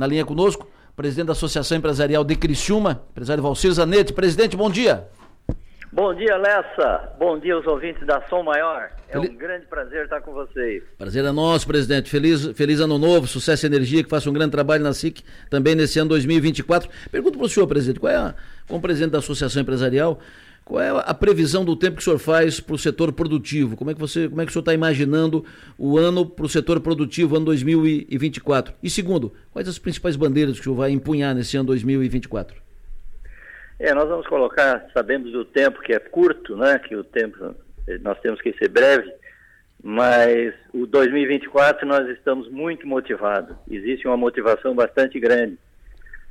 na linha conosco, presidente da Associação Empresarial de Criciúma, empresário Valcir Zanetti. Presidente, bom dia. Bom dia, Lessa. Bom dia aos ouvintes da Som Maior. É um grande prazer estar com vocês. Prazer é nosso, presidente. Feliz, feliz ano novo, sucesso e energia, que faça um grande trabalho na SIC também nesse ano 2024. Pergunto para o senhor, presidente, qual é, a, como presidente da Associação Empresarial, qual é a previsão do tempo que o senhor faz para o setor produtivo? Como é que você, como é que o senhor está imaginando o ano para o setor produtivo, ano 2024? E segundo, quais as principais bandeiras que o senhor vai empunhar nesse ano 2024? É, nós vamos colocar, sabemos do tempo que é curto, né, que o tempo, eh, nós temos que ser breve, mas o 2024 nós estamos muito motivados, existe uma motivação bastante grande,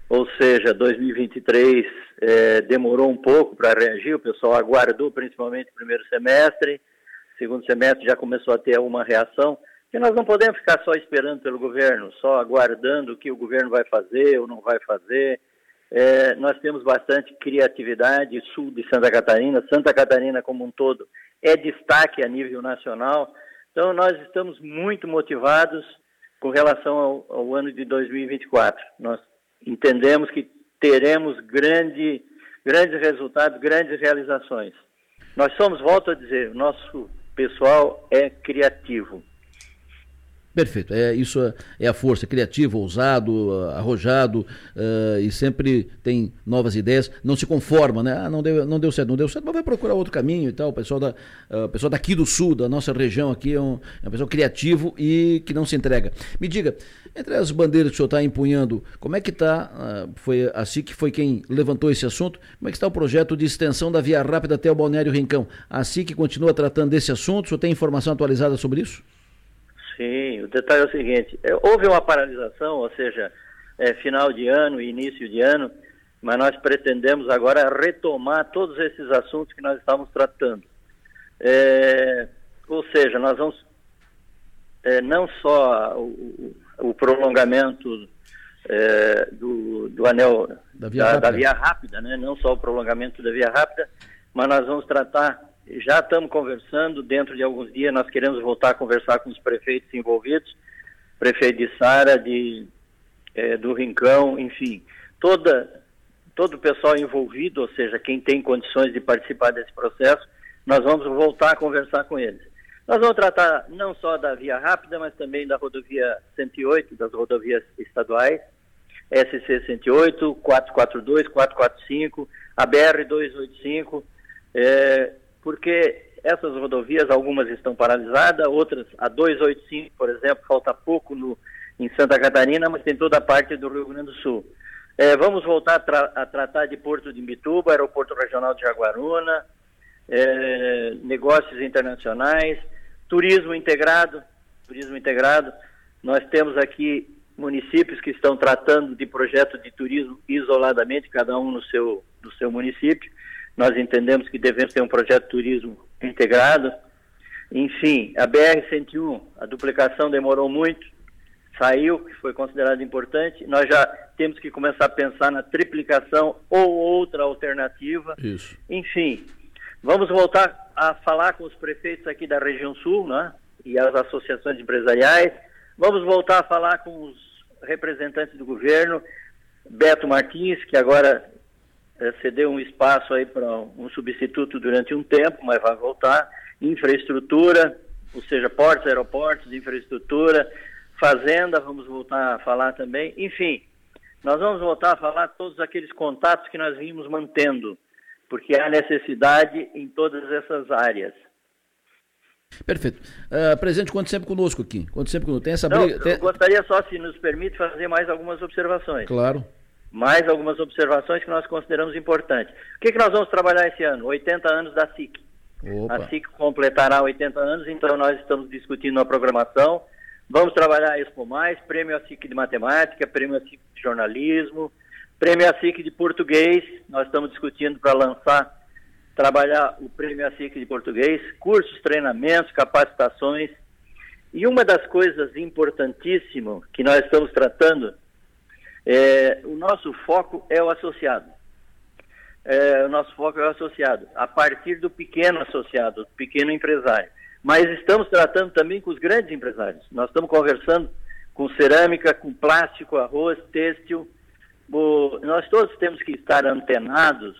ou seja, 2023 é, demorou um pouco para reagir, o pessoal aguardou principalmente o primeiro semestre, segundo semestre já começou a ter uma reação, e nós não podemos ficar só esperando pelo governo, só aguardando o que o governo vai fazer ou não vai fazer, é, nós temos bastante criatividade, sul de Santa Catarina, Santa Catarina como um todo é destaque a nível nacional. Então, nós estamos muito motivados com relação ao, ao ano de 2024. Nós entendemos que teremos grande, grandes resultados, grandes realizações. Nós somos, volto a dizer, nosso pessoal é criativo. Perfeito, é, isso é, é a força, criativo, ousado, arrojado uh, e sempre tem novas ideias, não se conforma, né? Ah, não deu, não deu certo, não deu certo, mas vai procurar outro caminho e tal. O pessoal, da, uh, pessoal daqui do sul, da nossa região aqui, é um, é um pessoal criativo e que não se entrega. Me diga, entre as bandeiras que o senhor está empunhando, como é que está, uh, foi assim que foi quem levantou esse assunto, como é que está o projeto de extensão da Via Rápida até o Balneário Rincão? Assim que continua tratando desse assunto, o senhor tem informação atualizada sobre isso? Sim, o detalhe é o seguinte: é, houve uma paralisação, ou seja, é, final de ano e início de ano, mas nós pretendemos agora retomar todos esses assuntos que nós estávamos tratando. É, ou seja, nós vamos é, não só o, o prolongamento é, do, do anel da via, da, da via rápida, né? não só o prolongamento da via rápida, mas nós vamos tratar já estamos conversando, dentro de alguns dias nós queremos voltar a conversar com os prefeitos envolvidos, prefeito de Sara, de, é, do Rincão, enfim, toda, todo o pessoal envolvido, ou seja, quem tem condições de participar desse processo, nós vamos voltar a conversar com eles. Nós vamos tratar não só da via rápida, mas também da rodovia 108, das rodovias estaduais, SC 108, 442, 445, a BR 285, é, porque essas rodovias, algumas estão paralisadas, outras, a 285, por exemplo, falta pouco no, em Santa Catarina, mas tem toda a parte do Rio Grande do Sul. É, vamos voltar a, tra a, tratar de Porto de Imbituba, Aeroporto Regional de Jaguaruna, é, negócios internacionais, turismo integrado, turismo integrado. Nós temos aqui municípios que estão tratando de projeto de turismo isoladamente, cada um no seu, no seu município. Nós entendemos que devemos ter um projeto de turismo integrado. Enfim, a BR-101, a duplicação demorou muito, saiu, que foi considerado importante. Nós já temos que começar a pensar na triplicação ou outra alternativa. Isso. Enfim, vamos voltar a falar com os prefeitos aqui da região sul, né? E as associações empresariais. Vamos voltar a falar com os representantes do governo. Beto Martins, que agora cedeu um espaço aí para um substituto durante um tempo, mas vai voltar. Infraestrutura, ou seja, portos, aeroportos, infraestrutura, fazenda, vamos voltar a falar também. Enfim, nós vamos voltar a falar todos aqueles contatos que nós vimos mantendo, porque há necessidade em todas essas áreas. Perfeito. Uh, presidente, conte sempre conosco aqui. Conte sempre conosco. Tem essa briga. Não, tem... Eu gostaria só, se nos permite, fazer mais algumas observações. Claro mais algumas observações que nós consideramos importantes. O que, que nós vamos trabalhar esse ano? 80 anos da SIC. Opa. A SIC completará 80 anos, então nós estamos discutindo a programação. Vamos trabalhar a Expo Mais, Prêmio a SIC de Matemática, Prêmio a SIC de Jornalismo, Prêmio a SIC de Português. Nós estamos discutindo para lançar, trabalhar o Prêmio a SIC de Português, cursos, treinamentos, capacitações. E uma das coisas importantíssimas que nós estamos tratando é, o nosso foco é o associado. É, o nosso foco é o associado, a partir do pequeno associado, do pequeno empresário. Mas estamos tratando também com os grandes empresários. Nós estamos conversando com cerâmica, com plástico, arroz, têxtil. nós todos temos que estar antenados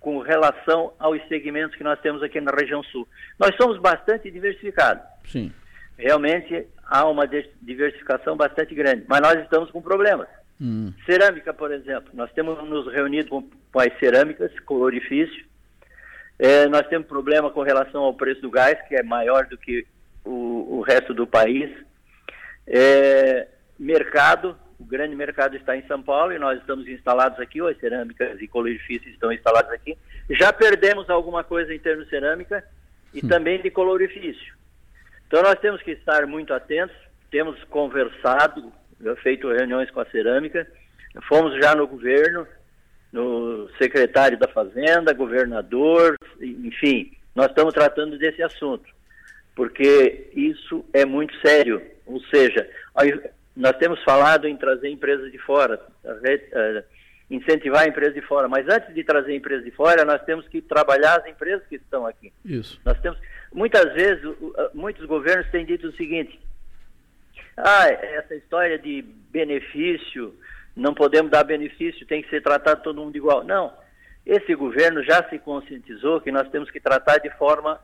com relação aos segmentos que nós temos aqui na região sul. Nós somos bastante diversificados. Sim. Realmente há uma diversificação bastante grande, mas nós estamos com problemas. Hum. Cerâmica, por exemplo, nós temos nos reunido com, com as cerâmicas, com o orifício. É, nós temos problema com relação ao preço do gás, que é maior do que o, o resto do país. É, mercado, o grande mercado está em São Paulo e nós estamos instalados aqui, as cerâmicas e colorifícios estão instalados aqui. Já perdemos alguma coisa em termos de cerâmica e hum. também de colorifício. Então nós temos que estar muito atentos, temos conversado, feito reuniões com a cerâmica, fomos já no governo, no secretário da Fazenda, governador, enfim, nós estamos tratando desse assunto, porque isso é muito sério. Ou seja, nós temos falado em trazer empresas de fora, incentivar empresas de fora, mas antes de trazer empresas de fora, nós temos que trabalhar as empresas que estão aqui. Isso. Nós temos, muitas vezes, muitos governos têm dito o seguinte: ah, essa história de benefício, não podemos dar benefício, tem que ser tratado todo mundo igual. Não. Esse governo já se conscientizou que nós temos que tratar de forma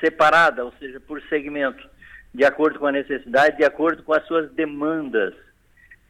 separada, ou seja, por segmento de acordo com a necessidade, de acordo com as suas demandas.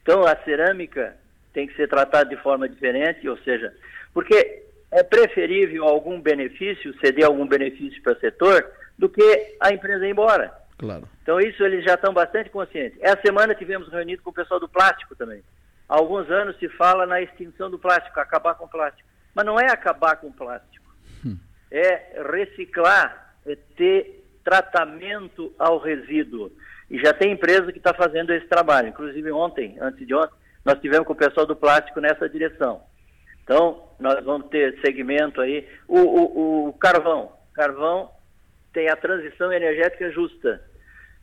Então, a cerâmica tem que ser tratada de forma diferente, ou seja, porque é preferível algum benefício, ceder algum benefício para o setor, do que a empresa ir embora. Claro. Então, isso eles já estão bastante conscientes. Essa semana tivemos reunido com o pessoal do plástico também. Há alguns anos se fala na extinção do plástico, acabar com o plástico. Mas não é acabar com o plástico. Hum. É reciclar, é ter tratamento ao resíduo. E já tem empresa que está fazendo esse trabalho. Inclusive ontem, antes de ontem, nós tivemos com o pessoal do plástico nessa direção. Então, nós vamos ter segmento aí. O, o, o carvão. Carvão tem a transição energética justa,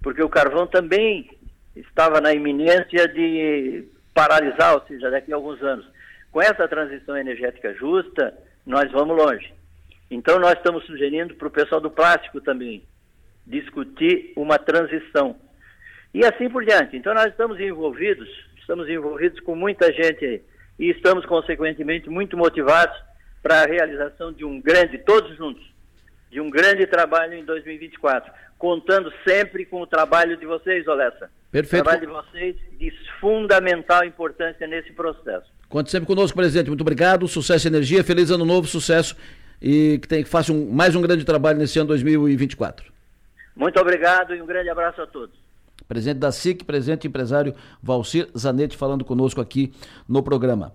porque o carvão também estava na iminência de paralisar, ou seja, daqui a alguns anos. Com essa transição energética justa, nós vamos longe. Então, nós estamos sugerindo para o pessoal do plástico também discutir uma transição. E assim por diante. Então nós estamos envolvidos, estamos envolvidos com muita gente aí, e estamos consequentemente muito motivados para a realização de um grande, todos juntos, de um grande trabalho em 2024, contando sempre com o trabalho de vocês, Olessa. Perfeito. O trabalho de vocês de fundamental importância nesse processo. Conte sempre conosco, presidente. Muito obrigado. Sucesso e energia. Feliz ano novo, sucesso e que, tem, que faça um, mais um grande trabalho nesse ano 2024. Muito obrigado e um grande abraço a todos. Presidente da SIC, presidente empresário Valcir Zanetti falando conosco aqui no programa.